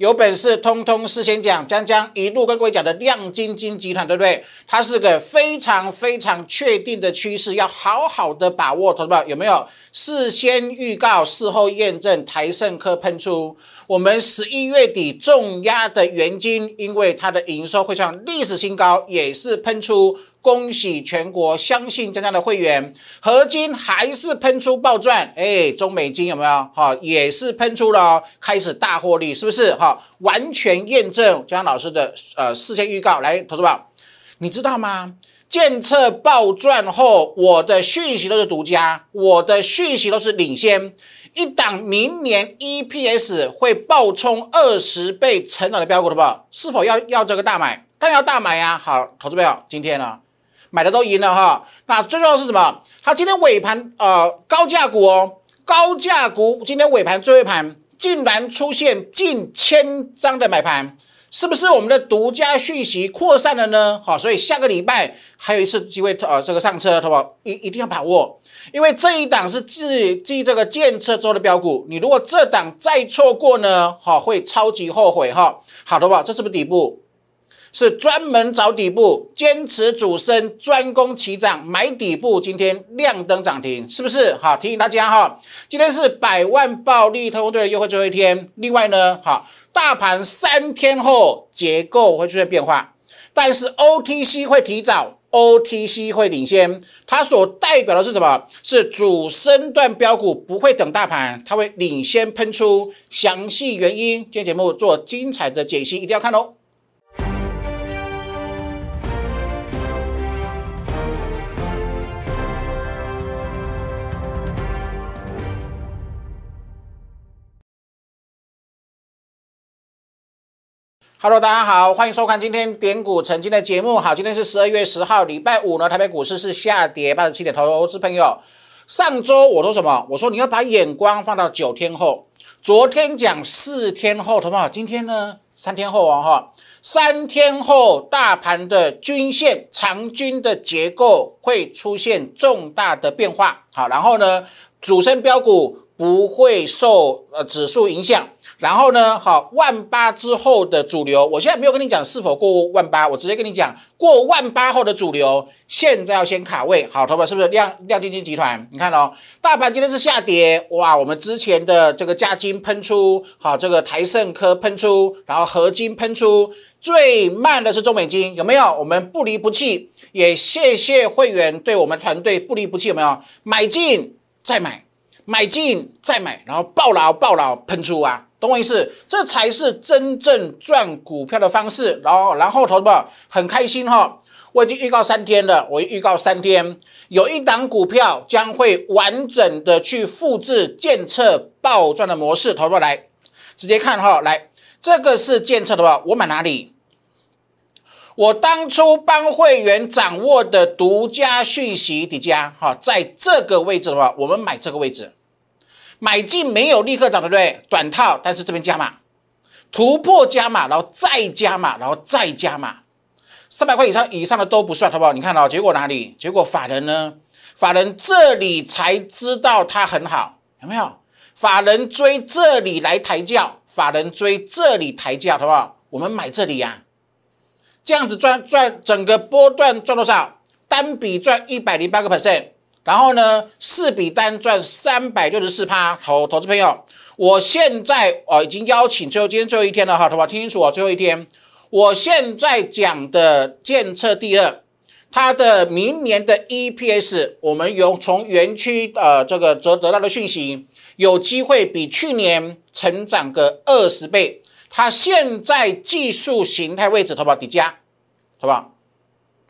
有本事通通事先讲，将将一路跟各位讲的亮晶晶集团，对不对？它是个非常非常确定的趋势，要好好的把握，投资者有没有事先预告、事后验证？台盛科喷出，我们十一月底重压的元金，因为它的营收会创历史新高，也是喷出。恭喜全国相信江江的会员，合金还是喷出暴赚，哎，中美金有没有？哈，也是喷出了，开始大获利，是不是？哈，完全验证江江老师的呃事先预告。来，投资宝，你知道吗？监测暴赚后，我的讯息都是独家，我的讯息都是领先。一档明年 EPS 会暴冲二十倍成长的标股，好不好？是否要要这个大买？当然要大买呀！好，投资朋友，今天呢？买的都赢了哈，那最重要是什么？它今天尾盘呃高价股哦，高价股今天尾盘最后一盘竟然出现近千张的买盘，是不是我们的独家讯息扩散了呢？好，所以下个礼拜还有一次机会呃这个上车，好不好？一一定要把握，因为这一档是继继这个建车之后的标股，你如果这档再错过呢，好会超级后悔哈。好的吧，这是不是底部？是专门找底部，坚持主升，专攻起涨，买底部。今天亮灯涨停，是不是？好，提醒大家哈，今天是百万暴利特工队的优惠最后一天。另外呢，好，大盘三天后结构会出现变化，但是 OTC 会提早，OTC 会领先。它所代表的是什么？是主升段标股不会等大盘，它会领先喷出。详细原因，今天节目做精彩的解析，一定要看哦。Hello，大家好，欢迎收看今天点股曾经的节目。好，今天是十二月十号，礼拜五呢，台北股市是下跌八十七点。投资朋友，上周我说什么？我说你要把眼光放到九天后。昨天讲四天后，同学们，今天呢三天后哦，哈，三天后大盘的均线长均的结构会出现重大的变化。好，然后呢，主升标股不会受呃指数影响。然后呢，好，万八之后的主流，我现在没有跟你讲是否过万八，我直接跟你讲，过万八后的主流，现在要先卡位。好，投保是不是亮亮晶晶集团？你看哦，大盘今天是下跌，哇，我们之前的这个价金喷出，好，这个台盛科喷出，然后合金喷出，最慢的是中美金，有没有？我们不离不弃，也谢谢会员对我们团队不离不弃，有没有？买进再买，买进再买，然后爆牢爆牢喷出啊！懂我意思？这才是真正赚股票的方式。然后，然后，投资者很开心哈！我已经预告三天了，我预告三天，有一档股票将会完整的去复制建测暴赚的模式。投资者来，直接看哈，来，这个是建测的话，我买哪里？我当初帮会员掌握的独家讯息底价哈，在这个位置的话，我们买这个位置。买进没有立刻涨，对不对？短套，但是这边加码，突破加码，然后再加码，然后再加码，三百块以上以上的都不算，好不好？你看到结果哪里？结果法人呢？法人这里才知道它很好，有没有？法人追这里来抬轿，法人追这里抬轿，好不好？我们买这里呀，这样子赚赚整个波段赚多少？单笔赚一百零八个 percent。然后呢，四笔单赚三百六十四趴，投投资朋友，我现在哦已经邀请最后今天最后一天了哈，好不好？听清楚哦，最后一天，我现在讲的建测第二，它的明年的 EPS，我们有从园区呃这个得得到的讯息，有机会比去年成长个二十倍，它现在技术形态位置，好不好？底价，好不好？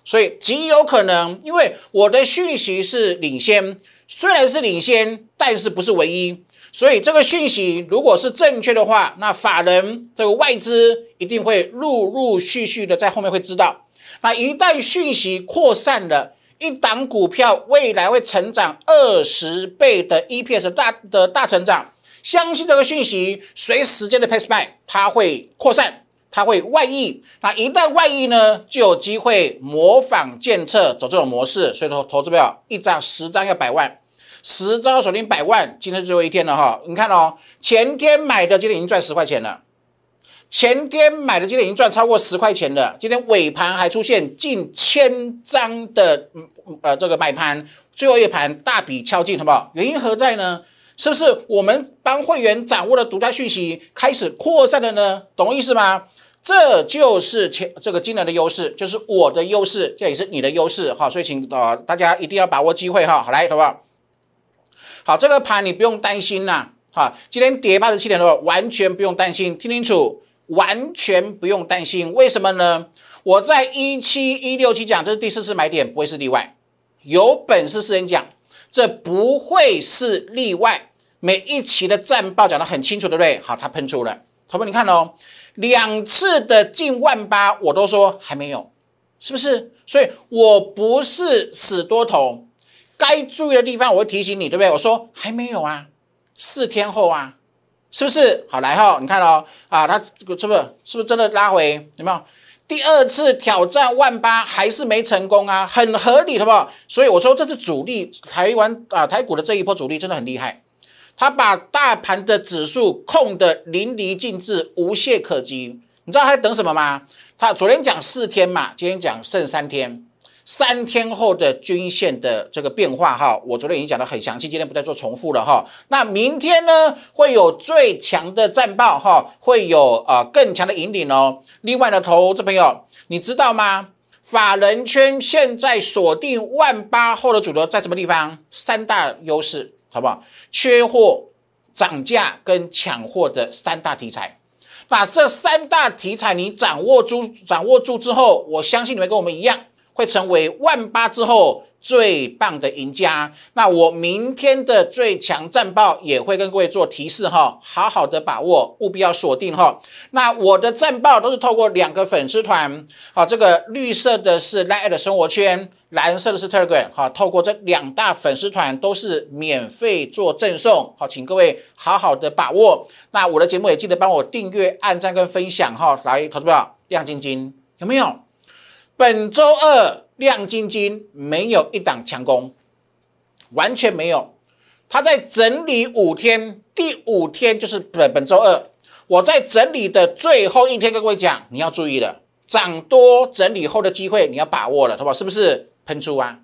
所以极有可能，因为我的讯息是领先，虽然是领先，但是不是唯一。所以这个讯息如果是正确的话，那法人这个外资一定会陆陆续续的在后面会知道。那一旦讯息扩散了，一档股票未来会成长二十倍的 EPS 大的大成长，相信这个讯息随时间的 pace by，它会扩散。它会外溢，那一旦外溢呢，就有机会模仿建测走这种模式。所以说，投资票一张十张要百万，十张锁定百万。今天是最后一天了哈，你看哦，前天买的今天已经赚十块钱了，前天买的今天已经赚超过十块钱了，今天尾盘还出现近千张的呃这个买盘，最后一盘大笔敲进，好不好？原因何在呢？是不是我们帮会员掌握了独家讯息开始扩散了呢？懂我意思吗？这就是前这个金人的优势，就是我的优势，这也是你的优势哈。所以请呃大家一定要把握机会哈。好来，好不好？好，这个盘你不用担心呐。好，今天跌八十七点多，完全不用担心，听清楚。完全不用担心，为什么呢？我在一七一六期讲，这是第四次买点，不会是例外。有本事是人讲，这不会是例外。每一期的战报讲得很清楚，对不对？好，它喷出了，朋友们你看哦，两次的近万八，我都说还没有，是不是？所以我不是死多头，该注意的地方我会提醒你，对不对？我说还没有啊，四天后啊。是不是好来哈？你看哦，啊，它这个是不是是不是真的拉回？有没有第二次挑战万八还是没成功啊？很合理，好不好？所以我说这是主力台湾啊台股的这一波主力真的很厉害，他把大盘的指数控得淋漓尽致，无懈可击。你知道他在等什么吗？他昨天讲四天嘛，今天讲剩三天。三天后的均线的这个变化哈，我昨天已经讲得很详细，今天不再做重复了哈。那明天呢会有最强的战报哈，会有呃更强的引领哦。另外呢，投资朋友，你知道吗？法人圈现在锁定万八后的主流在什么地方？三大优势好不好？缺货、涨价跟抢货的三大题材。那这三大题材你掌握住，掌握住之后，我相信你会跟我们一样。会成为万八之后最棒的赢家。那我明天的最强战报也会跟各位做提示哈，好好的把握，务必要锁定哈。那我的战报都是透过两个粉丝团，好，这个绿色的是 Line 的生活圈，蓝色的是 Telegram，好，透过这两大粉丝团都是免费做赠送，好，请各位好好的把握。那我的节目也记得帮我订阅、按赞跟分享哈。来，投资票亮晶晶有没有？本周二亮晶晶没有一档强攻，完全没有。他在整理五天，第五天就是本本周二。我在整理的最后一天跟各位讲，你要注意了，涨多整理后的机会你要把握了，好不好？是不是喷出啊？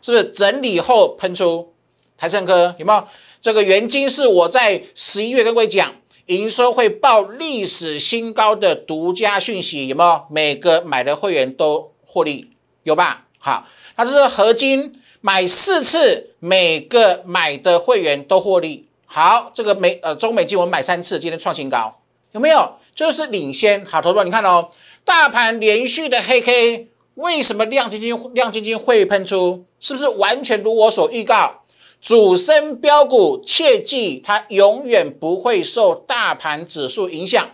是不是整理后喷出？台盛科有没有？这个原金是我在十一月跟各位讲。营收会报历史新高的独家讯息有没有？每个买的会员都获利有吧？好，它是合金买四次，每个买的会员都获利。好，这个美呃中美金我们买三次，今天创新高，有没有？就是领先。好，投资你看哦，大盘连续的黑 K，为什么亮晶晶亮晶晶会喷出？是不是完全如我所预告？主升标股，切记它永远不会受大盘指数影响。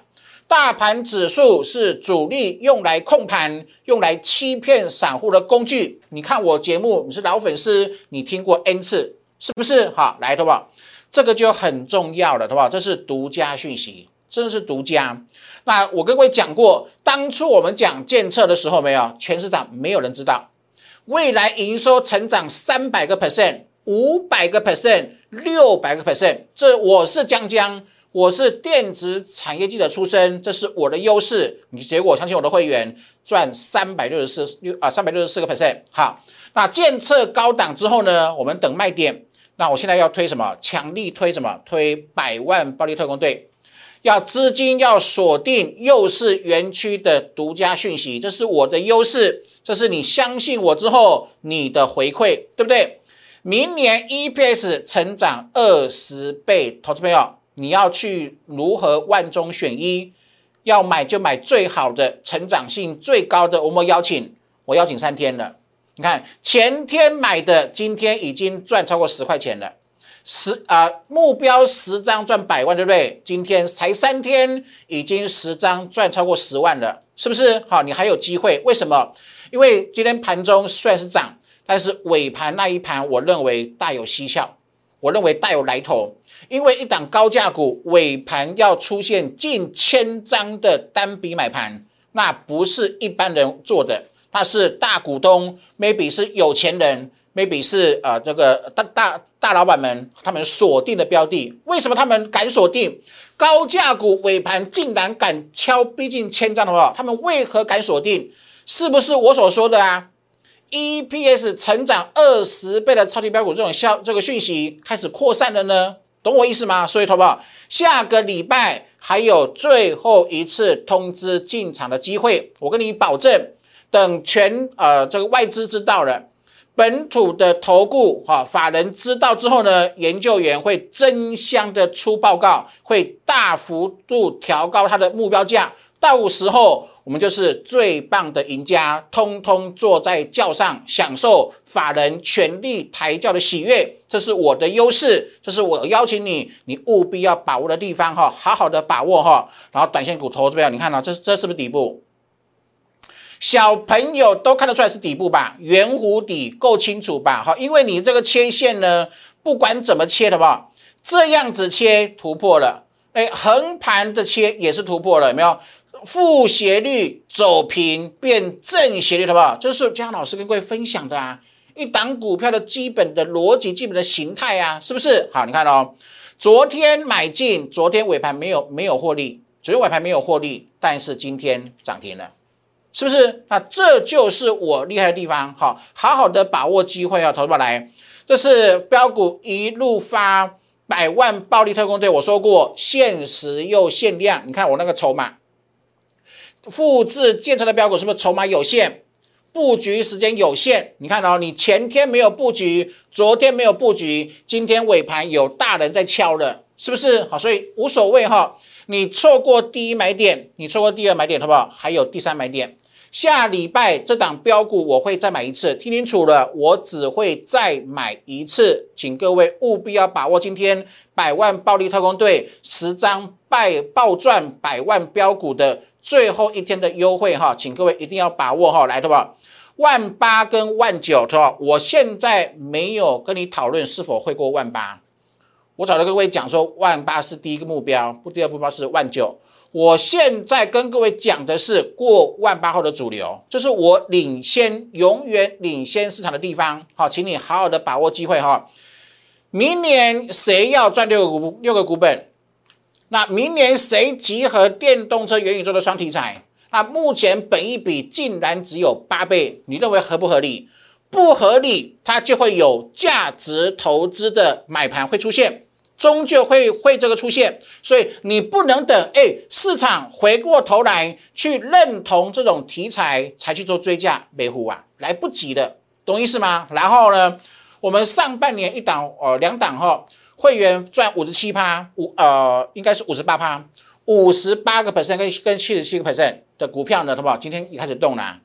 大盘指数是主力用来控盘、用来欺骗散户的工具。你看我节目，你是老粉丝，你听过 N 次，是不是？好，来，好不好？这个就很重要了，好不好？这是独家讯息，真的是独家。那我跟各位讲过，当初我们讲建测的时候，没有全市场没有人知道，未来营收成长三百个 percent。五百个 percent，六百个 percent，这我是江江，我是电子产业记者出身，这是我的优势。你结果相信我的会员赚三百六十四六啊，三百六十四个 percent。好，那建测高档之后呢，我们等卖点。那我现在要推什么？强力推什么？推百万暴力特工队，要资金要锁定，又是园区的独家讯息，这是我的优势，这是你相信我之后你的回馈，对不对？明年 EPS 成长二十倍，投资朋友，你要去如何万中选一？要买就买最好的，成长性最高的。我们邀请，我邀请三天了。你看前天买的，今天已经赚超过十块钱了。十啊，目标十张赚百万，对不对？今天才三天，已经十张赚超过十万了，是不是？好，你还有机会。为什么？因为今天盘中虽然是涨。但是尾盘那一盘，我认为大有蹊跷，我认为大有来头，因为一档高价股尾盘要出现近千张的单笔买盘，那不是一般人做的，那是大股东，maybe 是有钱人，maybe 是呃这个大大大老板们他们锁定的标的。为什么他们敢锁定？高价股尾盘竟然敢敲逼近千张的话，他们为何敢锁定？是不是我所说的啊？EPS 成长二十倍的超级标股这种消这个讯息开始扩散了呢？懂我意思吗？所以，好不好？下个礼拜还有最后一次通知进场的机会，我跟你保证，等全呃这个外资知道了。本土的投顾哈法人知道之后呢，研究员会争相的出报告，会大幅度调高它的目标价。到时候我们就是最棒的赢家，通通坐在轿上，享受法人全力抬轿的喜悦。这是我的优势，这是我邀请你，你务必要把握的地方哈，好好的把握哈。然后短线股投资样？你看到这这是不是底部？小朋友都看得出来是底部吧？圆弧底够清楚吧？好，因为你这个切线呢，不管怎么切的吧，这样子切突破了，哎，横盘的切也是突破了，有没有？负斜率走平变正斜率，好不好？这是江老师跟各位分享的啊，一档股票的基本的逻辑、基本的形态啊，是不是？好，你看哦，昨天买进，昨天尾盘没有没有获利，昨天尾盘没有获利，但是今天涨停了。是不是？那这就是我厉害的地方。好，好好的把握机会啊，投资宝来。这是标股一路发百万暴力特工队，我说过限时又限量。你看我那个筹码，复制建成的标股是不是筹码有限，布局时间有限？你看哦，你前天没有布局，昨天没有布局，今天尾盘有大人在敲了，是不是？好，所以无所谓哈。你错过第一买点，你错过第二买点，好不好？还有第三买点。下礼拜这档标股我会再买一次，听清楚了，我只会再买一次，请各位务必要把握今天百万暴利特工队十张败暴赚百万标股的最后一天的优惠哈，请各位一定要把握哈，来，对吧？万八跟万九，对吧？我现在没有跟你讨论是否会过万八，我早就跟各位讲说，万八是第一个目标，不，第二个目标是万九。我现在跟各位讲的是过万八后的主流，就是我领先，永远领先市场的地方。好，请你好好的把握机会哈。明年谁要赚六个股六个股本？那明年谁集合电动车、元宇宙的双题材？那目前本一比竟然只有八倍，你认为合不合理？不合理，它就会有价值投资的买盘会出现。终究会会这个出现，所以你不能等，哎，市场回过头来去认同这种题材才去做追加，维护啊，来不及的，懂意思吗？然后呢，我们上半年一档呃两档哈，会员赚五十七趴，五呃应该是五十八趴，五十八个 percent 跟跟七十七个 percent 的股票呢，好不好？今天也开始动啦，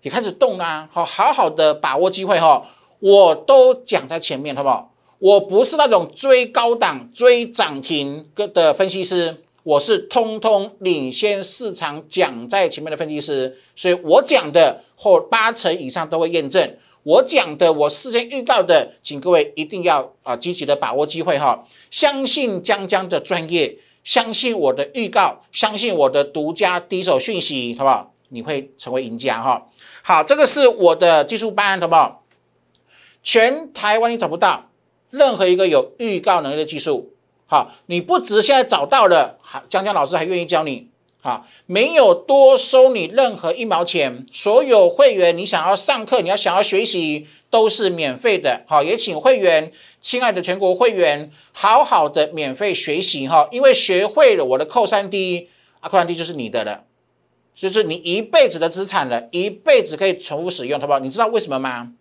也开始动啦，好好好的把握机会哈，我都讲在前面，好不好？我不是那种追高档、追涨停的分析师，我是通通领先市场讲在前面的分析师，所以我讲的或八成以上都会验证。我讲的，我事先预告的，请各位一定要啊积极的把握机会哈，相信江江的专业，相信我的预告，相信我的独家第一手讯息，好不好？你会成为赢家哈。好，这个是我的技术班，好不好？全台湾你找不到。任何一个有预告能力的技术，好，你不只现在找到了，还，江江老师还愿意教你，好，没有多收你任何一毛钱，所有会员你想要上课，你要想要学习都是免费的，好，也请会员，亲爱的全国会员，好好的免费学习哈，因为学会了我的扣三 D，啊，扣三 D 就是你的了，就是你一辈子的资产了，一辈子可以重复使用，好不好？你知道为什么吗？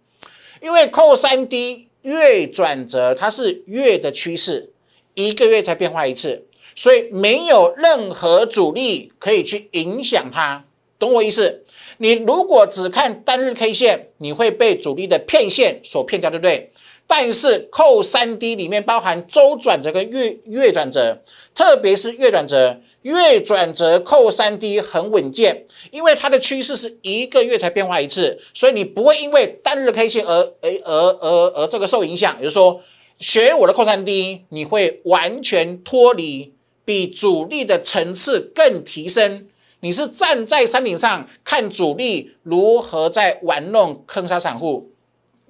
因为扣三 D。月转折，它是月的趋势，一个月才变化一次，所以没有任何阻力可以去影响它，懂我意思？你如果只看单日 K 线，你会被主力的骗线所骗掉，对不对？但是扣三 D 里面包含周转折跟月月转折，特别是月转折。月转折扣三 D 很稳健，因为它的趋势是一个月才变化一次，所以你不会因为单日 K 线而而而而而这个受影响。也就是说，学我的扣三 D，你会完全脱离，比主力的层次更提升。你是站在山顶上看主力如何在玩弄坑杀散户，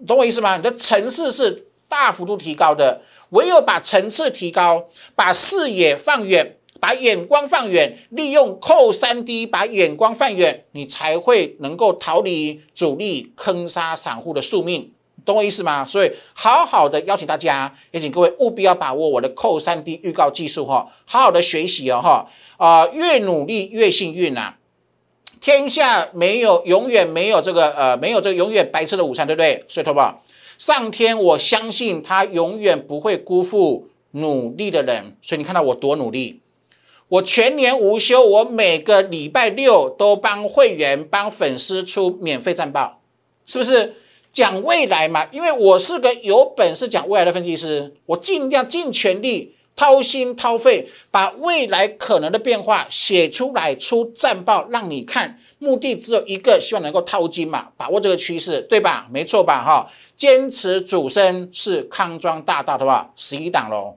懂我意思吗？你的层次是大幅度提高的，唯有把层次提高，把视野放远。把眼光放远，利用扣三 D 把眼光放远，你才会能够逃离主力坑杀散户的宿命，懂我意思吗？所以好好的邀请大家，也请各位务必要把握我的扣三 D 预告技术哈，好好的学习哦哈啊，越努力越幸运呐。天下没有永远没有这个呃没有这个永远白吃的午餐，对不对？所以，投保上天，我相信他永远不会辜负努力的人。所以你看到我多努力，我全年无休，我每个礼拜六都帮会员、帮粉丝出免费战报，是不是讲未来嘛？因为我是个有本事讲未来的分析师，我尽量尽全力。掏心掏肺把未来可能的变化写出来，出战报让你看，目的只有一个，希望能够套金嘛，把握这个趋势，对吧？没错吧？哈，坚持主升是康庄大道的话，十一档喽。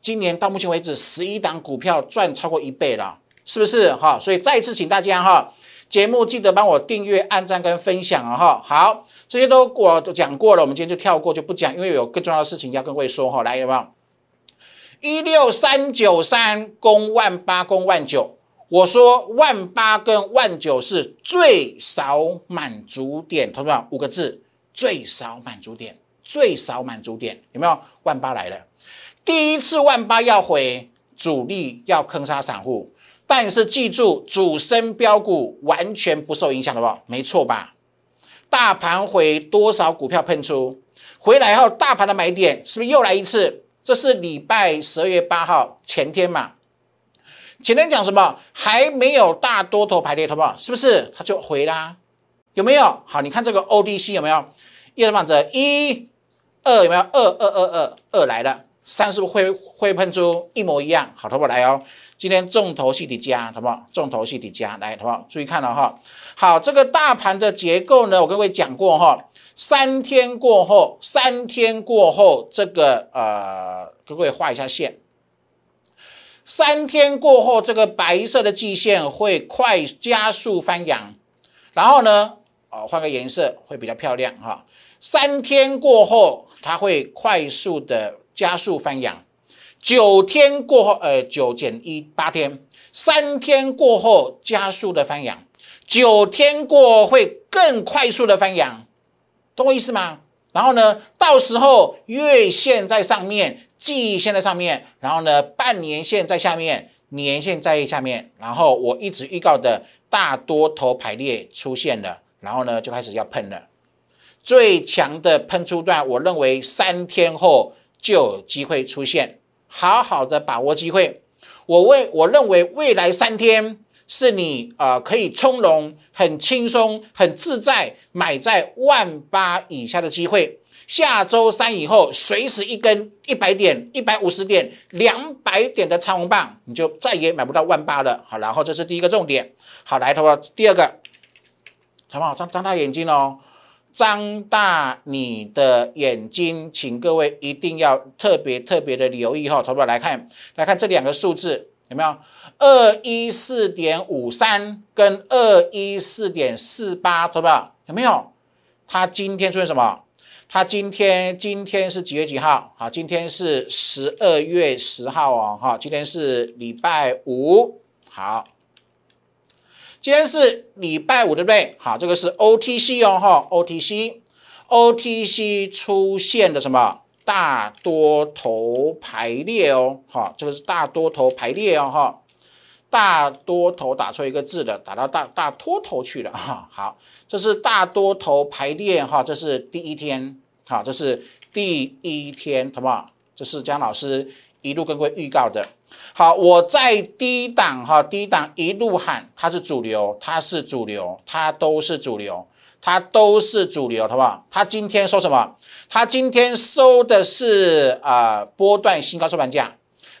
今年到目前为止，十一档股票赚超过一倍了，是不是？哈，所以再一次请大家哈，节目记得帮我订阅、按赞跟分享啊！哈，好，这些都我都讲过了，我们今天就跳过就不讲，因为有更重要的事情要跟各位说哈。来，有没有？一六三九三攻万八攻万九，我说万八跟万九是最少满足点，同学们五个字，最少满足点，最少满足点有没有？万八来了，第一次万八要回，主力要坑杀散户，但是记住主升标股完全不受影响，好不好？没错吧？大盘回多少股票喷出，回来后大盘的买点是不是又来一次？这是礼拜十二月八号前天嘛？前天讲什么？还没有大多头排列，好不好？是不是？它就回啦？有没有？好，你看这个 O D C 有没有？叶子放着一、二有没有？二二二二二来了，三是会会喷出一模一样？好，头不来哦。今天重头戏的加，好不好？重头戏的加来，好不好？注意看了哈。好，这个大盘的结构呢，我跟各位讲过哈。三天过后，三天过后，这个呃，各位画一下线。三天过后，这个白色的季线会快加速翻阳，然后呢，哦，换个颜色会比较漂亮哈。三天过后，它会快速的加速翻阳。九天过后，呃，九减一八天，三天过后加速的翻阳，九天过会更快速的翻阳。懂我意思吗？然后呢，到时候月线在上面，季线在上面，然后呢，半年线在下面，年线在下面，然后我一直预告的大多头排列出现了，然后呢，就开始要喷了。最强的喷出段，我认为三天后就有机会出现，好好的把握机会。我为我认为未来三天。是你啊，可以从容、很轻松、很自在买在万八以下的机会。下周三以后，随时一根一百点、一百五十点、两百点的长红棒，你就再也买不到万八了。好，然后这是第一个重点。好，来，头发第二个，好不好？张张大眼睛哦，张大你的眼睛，请各位一定要特别特别的留意哈。投票来看，来看这两个数字。有没有二一四点五三跟二一四点四八，投票有没有？它今天出现什么？它今天今天是几月几号？好，今天是十二月十号哦，哈，今天是礼拜五。好，今天是礼拜五，对不对？好，这个是 OTC 哦，哈，OTC，OTC 出现的什么？大多头排列哦，哈，这个是大多头排列哦，哈，大多头打错一个字的，打到大大多头去了，哈，好，这是大多头排列哈，这是第一天，好，这是第一天，好不好？这是姜老师一路跟各位预告的，好，我在低档哈，低档一路喊它是主流，它是主流，它都是主流。它都是主流，好不好？它今天收什么？它今天收的是啊波段新高收盘价。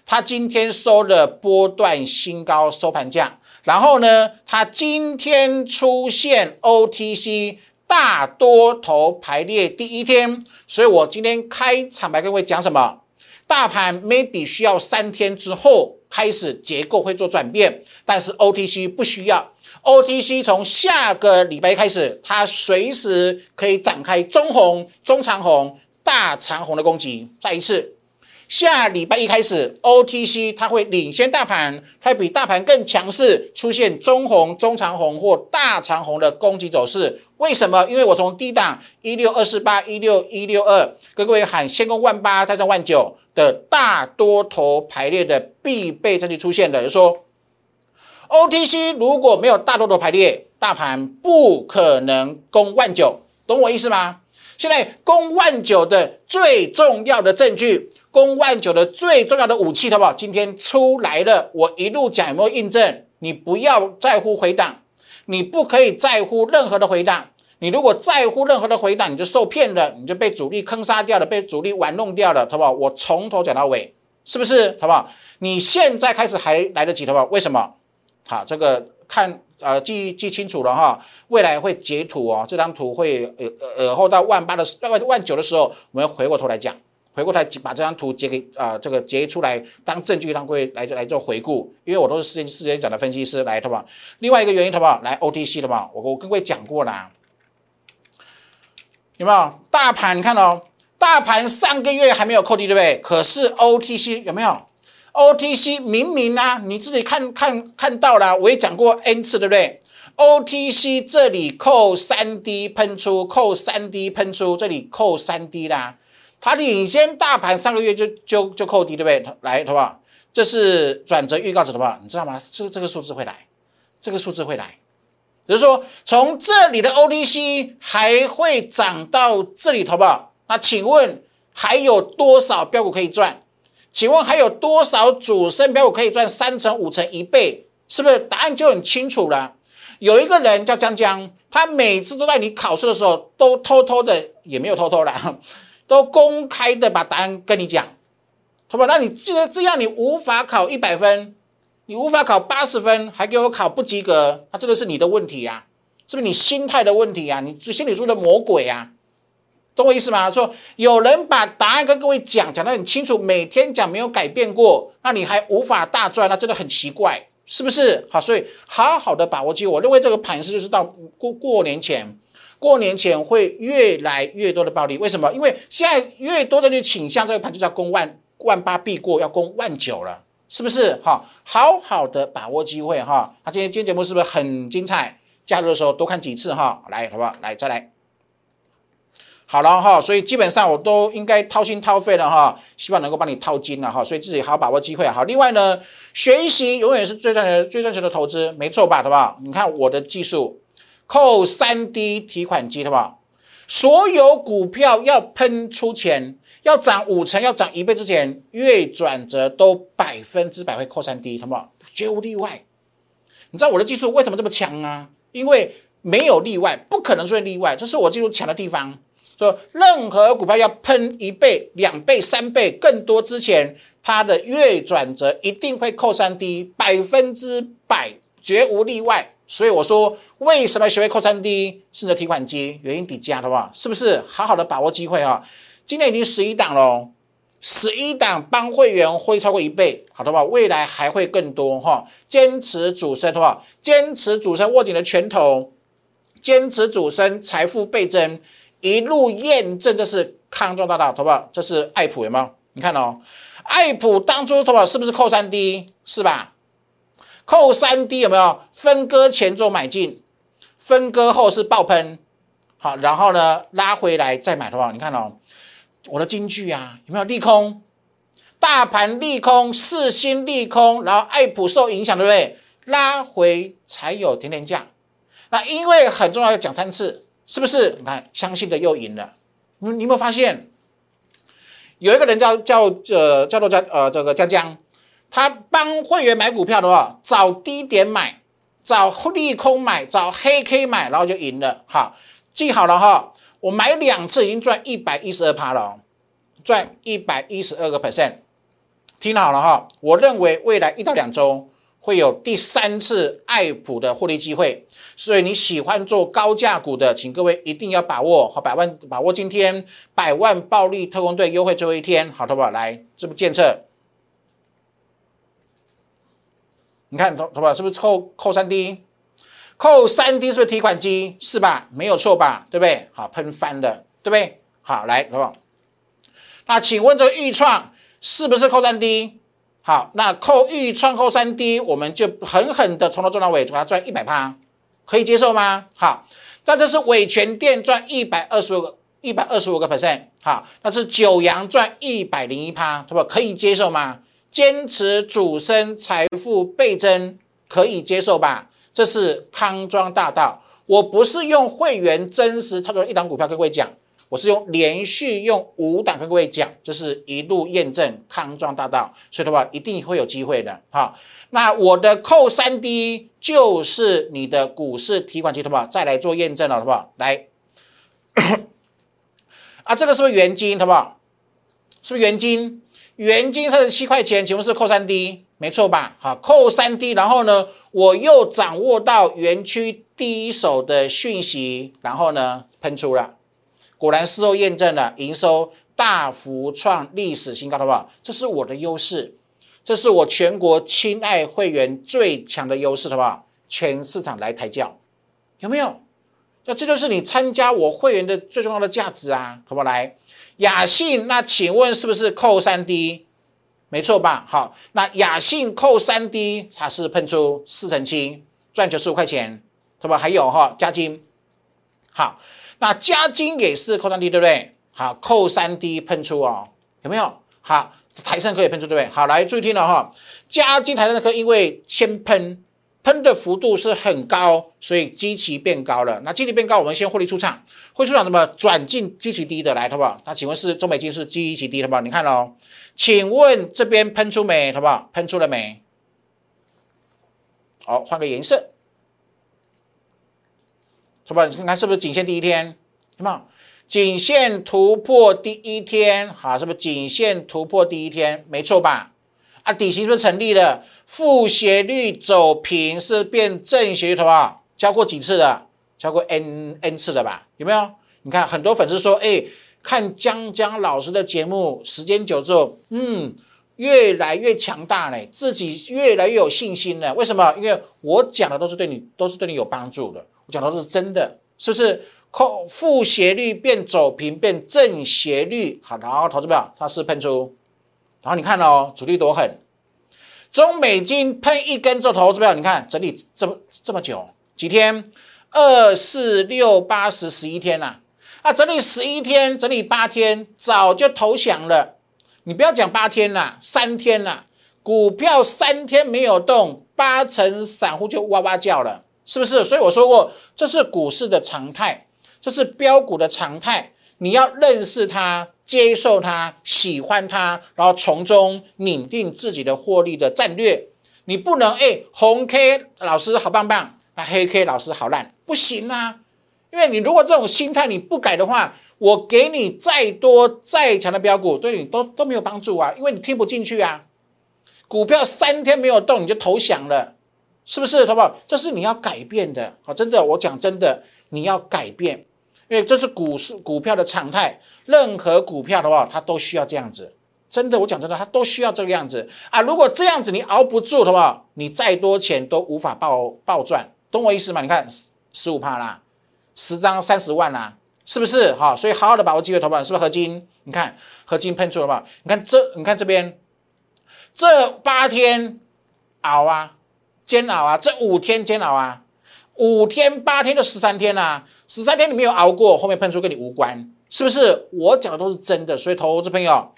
它今天收了波段新高收盘价。然后呢，它今天出现 OTC 大多头排列第一天，所以我今天开场白跟各位讲什么？大盘 maybe 需要三天之后开始结构会做转变，但是 OTC 不需要。OTC 从下个礼拜开始，它随时可以展开中红、中长红、大长红的攻击。再一次，下礼拜一开始，OTC 它会领先大盘，它比大盘更强势，出现中红、中长红或大长红的攻击走势。为什么？因为我从低档一六二四八、一六一六二，跟各位喊先攻万八，再上万九的大多头排列的必备证据出现的，就说 OTC 如果没有大多头排列，大盘不可能攻万九，懂我意思吗？现在攻万九的最重要的证据，攻万九的最重要的武器，好不好？今天出来了，我一路讲有没有印证？你不要在乎回档，你不可以在乎任何的回档。你如果在乎任何的回档，你就受骗了，你就被主力坑杀掉了，被主力玩弄掉了，好不好？我从头讲到尾，是不是？好不好？你现在开始还来得及，好不好？为什么？好，这个看。呃，记记清楚了哈，未来会截图哦，这张图会呃呃后到万八的万万九的时候，我们回过头来讲，回过头来把这张图截给啊这个截出来当证据，让各位来来做回顾，因为我都是事先事先讲的分析师来，好不好？另外一个原因，好不好？来 OTC 的嘛，我我跟各位讲过啦，有没有？大盘你看哦，大盘上个月还没有扣低，对不对？可是 OTC 有没有？OTC 明明啊，你自己看看看到了，我也讲过 N 次，对不对？OTC 这里扣三 D 喷出，扣三 D 喷出，这里扣三 D 啦，它领先大盘上个月就就就扣低，对不对？来，好不好？这是转折预告值，好不好？你知道吗？这这个数字会来，这个数字会来，比如说从这里的 O D C 还会涨到这里，好不好？那请问还有多少标股可以赚？请问还有多少主升标股可以赚三成、五成、一倍？是不是答案就很清楚了？有一个人叫江江，他每次都在你考试的时候都偷偷的，也没有偷偷的，都公开的把答案跟你讲，好吧？那你既然这样，你无法考一百分，你无法考八十分，还给我考不及格，那这个是你的问题呀？是不是你心态的问题呀？你心里住的魔鬼呀？懂我意思吗？说有人把答案跟各位讲，讲得很清楚，每天讲没有改变过，那你还无法大赚，那真的很奇怪，是不是？好，所以好好的把握机会。我认为这个盘势就是到过过年前，过年前会越来越多的暴利。为什么？因为现在越多的去倾向这个盘就叫攻万万八必过，要攻万九了，是不是？哈，好好的把握机会哈。那今天今天节目是不是很精彩？加入的时候多看几次哈。来，好不好？来，再来。好了哈，所以基本上我都应该掏心掏肺的哈，希望能够帮你掏金了哈，所以自己好好把握机会好。另外呢，学习永远是最赚钱、最赚钱的投资，没错吧？好不好？你看我的技术，扣三 D 提款机，好不好？所有股票要喷出钱，要涨五成，要涨一倍之前，月转折都百分之百会扣三 D，好不好？绝无例外。你知道我的技术为什么这么强啊？因为没有例外，不可能出现例外，这是我技术强的地方。说任何股票要喷一倍、两倍、三倍更多之前，它的月转折一定会扣三 D，百分之百绝无例外。所以我说，为什么学会扣三 D？是你的提款机原因底价的话，是不是好好的把握机会啊？今天已经十一档了，十一档帮会员会超过一倍，好的吧？未来还会更多哈。坚持主升的话，坚持主升握紧的拳头，坚持主升财富倍增。一路验证，这是康庄大道，好不好？这是爱普有没有？你看哦，爱普当初好不好？是不是扣三 D 是吧？扣三 D 有没有？分割前做买进，分割后是爆喷，好，然后呢拉回来再买，的话？你看哦，我的金句啊，有没有利空？大盘利空，四星利空，然后爱普受影响，对不对？拉回才有甜甜价。那因为很重要，要讲三次。是不是？你看，相信的又赢了。你你有没有发现，有一个人叫叫呃叫做江呃这个江江，他帮会员买股票的话，找低点买，找利空买，找黑 K 买，然后就赢了。好，记好了哈，我买两次已经赚一百一十二趴了，赚一百一十二个 percent。听好了哈，我认为未来一到两周。会有第三次爱普的获利机会，所以你喜欢做高价股的，请各位一定要把握好百万，把握今天百万暴利特工队优惠最后一天，好，好不好？来，这不建测，你看，好不好？是不是扣扣三 D？扣三 D 是不是提款机？是吧？没有错吧？对不对？好，喷翻了，对不对？好，来，好不好？那请问这个预创是不是扣三 D？好，那扣预创扣三 D，我们就狠狠的从头赚到尾，给它赚一百趴，可以接受吗？好，那这是伟全店赚一百二十五个一百二十五个 percent，好，那是九阳赚一百零一趴，是不可以接受吗？坚持主升财富倍增，可以接受吧？这是康庄大道。我不是用会员真实操作一档股票跟各位讲，我是用连续用五档跟各位讲，就是一路验证康庄大道，所以的话一定会有机会的哈。那我的扣三 D 就是你的股市提款机，好不好？再来做验证了，好不好？来，啊，这个是不是原金，好不好？是不是原金？原金三十七块钱，请问是扣三 D？没错吧？好，扣三 D，然后呢，我又掌握到园区。第一手的讯息，然后呢喷出了，果然事后验证了，营收大幅创历史新高，好不好？这是我的优势，这是我全国亲爱会员最强的优势，好不好？全市场来抬轿，有没有？那这就是你参加我会员的最重要的价值啊，好不好？来，雅信，那请问是不是扣三 D？没错吧？好，那雅信扣三 D，它是喷出四成七，赚九十五块钱。对吧？还有哈，加金，好，那加金也是扣三 D，对不对？好，扣三 D 喷出哦，有没有？好，台盛科也喷出，对不对？好，来注意听了哈，加金台盛科因为先喷，喷的幅度是很高，所以基期变高了。那基期变高，我们先获利出场，会出场什么？转进基期低的来，好不好？那请问是中美金是基期低，好不好？你看喽，请问这边喷出没？好不好？喷出了没？好，换个颜色。是吧？你看是不是仅限第一天？有没有颈线突破第一天？好，是不是仅限突破第一天？没错吧？啊，底型是不是成立了？负斜率走平是变正斜率，好不好？教过几次的？教过 n n 次的吧？有没有？你看很多粉丝说，哎，看江江老师的节目，时间久之后，嗯，越来越强大嘞，自己越来越有信心了。为什么？因为我讲的都是对你，都是对你有帮助的。我讲的是真的，是不是？扣负斜率变走平变正斜率，好，然后投资表它是喷出，然后你看哦，主力多狠，中美金喷一根之后，投资票你看整理这么这么久，几天？二四六八十十一天呐，啊，整理十一天，整理八天，早就投降了。你不要讲八天啦，三天啦，股票三天没有动，八成散户就哇哇叫了。是不是？所以我说过，这是股市的常态，这是标股的常态。你要认识它，接受它，喜欢它，然后从中拟定自己的获利的战略。你不能哎，红 K 老师好棒棒，那黑 K 老师好烂，不行啊！因为你如果这种心态你不改的话，我给你再多再强的标股，对你都都没有帮助啊，因为你听不进去啊。股票三天没有动，你就投降了。是不是，好不好？这是你要改变的，好，真的，我讲真的，你要改变，因为这是股市股票的常态，任何股票的话，它都需要这样子。真的，我讲真的，它都需要这个样子啊。如果这样子你熬不住，的话？你再多钱都无法暴暴赚，懂我意思吗？你看十五趴啦，十张三十万啦，是不是？好，所以好好的把握机会，投保是不是合金？你看合金喷出了吧？你看这，你看这边这八天熬啊。煎熬啊，这五天煎熬啊，五天八天就十三天啦，十三天你没有熬过，后面喷出跟你无关，是不是？我讲的都是真的，所以投资朋友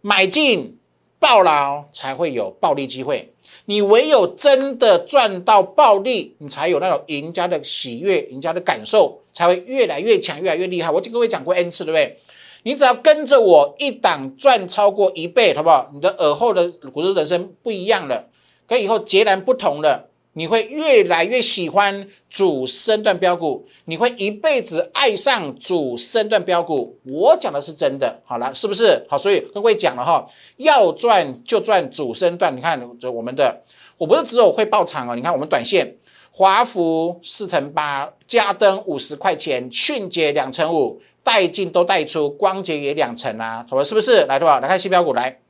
买进暴牢才会有暴利机会，你唯有真的赚到暴利，你才有那种赢家的喜悦，赢家的感受才会越来越强，越来越厉害。我跟各位讲过 n 次，对不对？你只要跟着我一档赚超过一倍，好不好？你的耳后的股市人生不一样了。跟以后截然不同了，你会越来越喜欢主升段标股，你会一辈子爱上主升段标股。我讲的是真的，好了，是不是？好，所以跟各位讲了哈，要赚就赚主升段。你看，这我们的，我不是只有会爆场哦。你看我们短线，华孚四成八，嘉登五十块钱，迅捷两成五，带进都带出，光捷也两成啊，好吧？是不是？来，对吧？来看新标股来。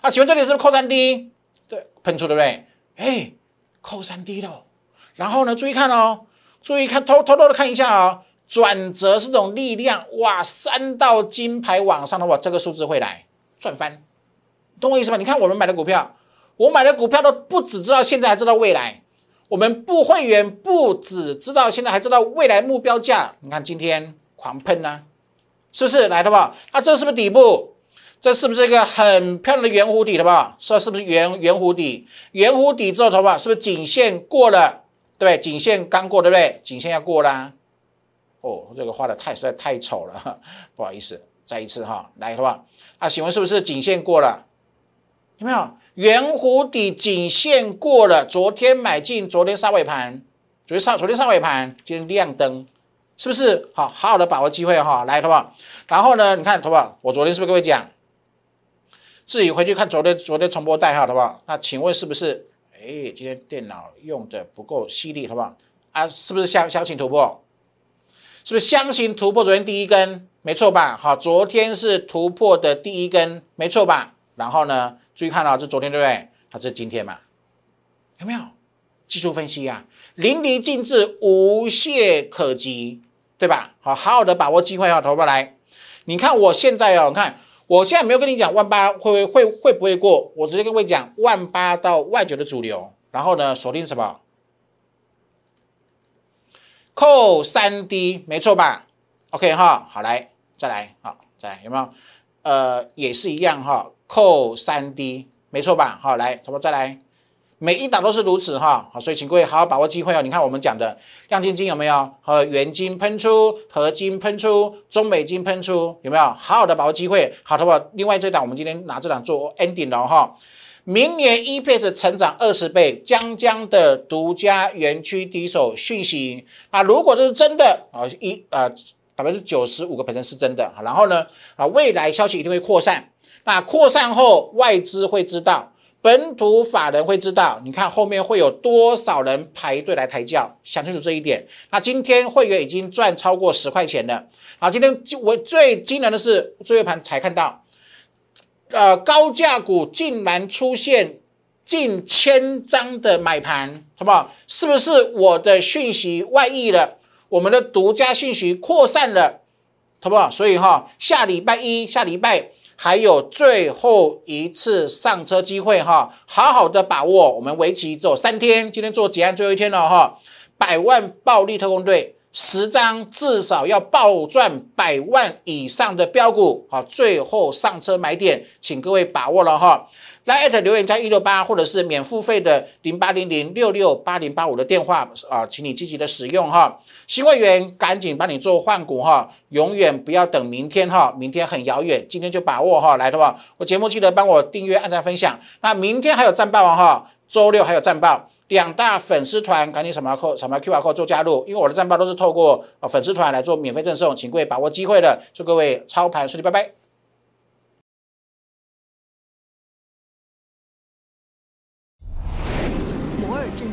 啊请问这里是不是扣三 D？对，喷出对不对？哎，扣三 D 了。然后呢，注意看哦，注意看，偷偷偷的看一下哦。转折是这种力量，哇，三道金牌往上的话，这个数字会来赚翻，懂我意思吧？你看我们买的股票，我买的股票都不只知道现在，还知道未来。我们不会员不只知道现在，还知道未来目标价。你看今天狂喷呢，是不是来的吧？那这是不是底部？这是不是一个很漂亮的圆弧底的吧？是是不是圆圆弧底？圆弧底之后，头发是不是颈线过了？对，颈线刚过，对不对？颈线要过啦。哦，这个画的太实在太丑了，不好意思，再一次哈，来的话，啊，请问是不是颈线过了？有没有？圆弧底颈线过了，昨天买进，昨天杀尾盘，昨天上昨天上尾盘，今天亮灯，是不是？好好好的把握机会哈，来，好不好？然后呢，你看，好不好？我昨天是不是跟各位讲？自己回去看昨天昨天重播代号，好不好？那请问是不是？哎，今天电脑用的不够犀利，好不好？啊，是不是箱箱型突破？是不是箱型突破？昨天第一根，没错吧？好，昨天是突破的第一根，没错吧？然后呢，注意看到这昨天对不对？它是今天嘛？有没有技术分析啊？淋漓尽致，无懈可击，对吧？好好好的把握机会啊，投过来。你看我现在哦，你看。我现在没有跟你讲万八会会会不会过，我直接跟各位讲万八到万九的主流，然后呢锁定什么？扣三 D，没错吧？OK 哈，好来再来，好再来有没有？呃，也是一样哈，扣三 D，没错吧？好来，怎么再来？每一档都是如此哈，好，所以请各位好好把握机会哦。你看我们讲的亮晶晶有没有？和元金喷出，合金喷出，中美金喷出，有没有？好好的把握机会，好，好不？另外这档我们今天拿这档做 ending 了哈。明年 EPS 成长二十倍，将将的独家园区第一手讯息啊，如果这是真的啊，一啊百分之九十五个百分是真的，然后呢啊，未来消息一定会扩散，那扩散后外资会知道。本土法人会知道，你看后面会有多少人排队来抬轿，想清楚这一点。那今天会员已经赚超过十块钱了。好，今天就我最惊人的是最后盘才看到，呃，高价股竟然出现近千张的买盘，好不好？是不是我的讯息外溢了？我们的独家讯息扩散了，好不好？所以哈，下礼拜一下礼拜。还有最后一次上车机会哈，好好的把握。我们为期只有三天，今天做结案最后一天了哈。百万暴利特工队十张至少要暴赚百万以上的标股，好，最后上车买点，请各位把握了哈。来艾特留言加一六八，或者是免付费的零八零零六六八零八五的电话啊，请你积极的使用哈。新会员赶紧帮你做换股哈，永远不要等明天哈，明天很遥远，今天就把握哈，来的话，我节目记得帮我订阅、按赞、分享。那明天还有战报哈，周六还有战报，两大粉丝团赶紧扫描扣、扫描 Q R code 做加入，因为我的战报都是透过粉丝团来做免费赠送，请各位把握机会的，祝各位操盘顺利，拜拜。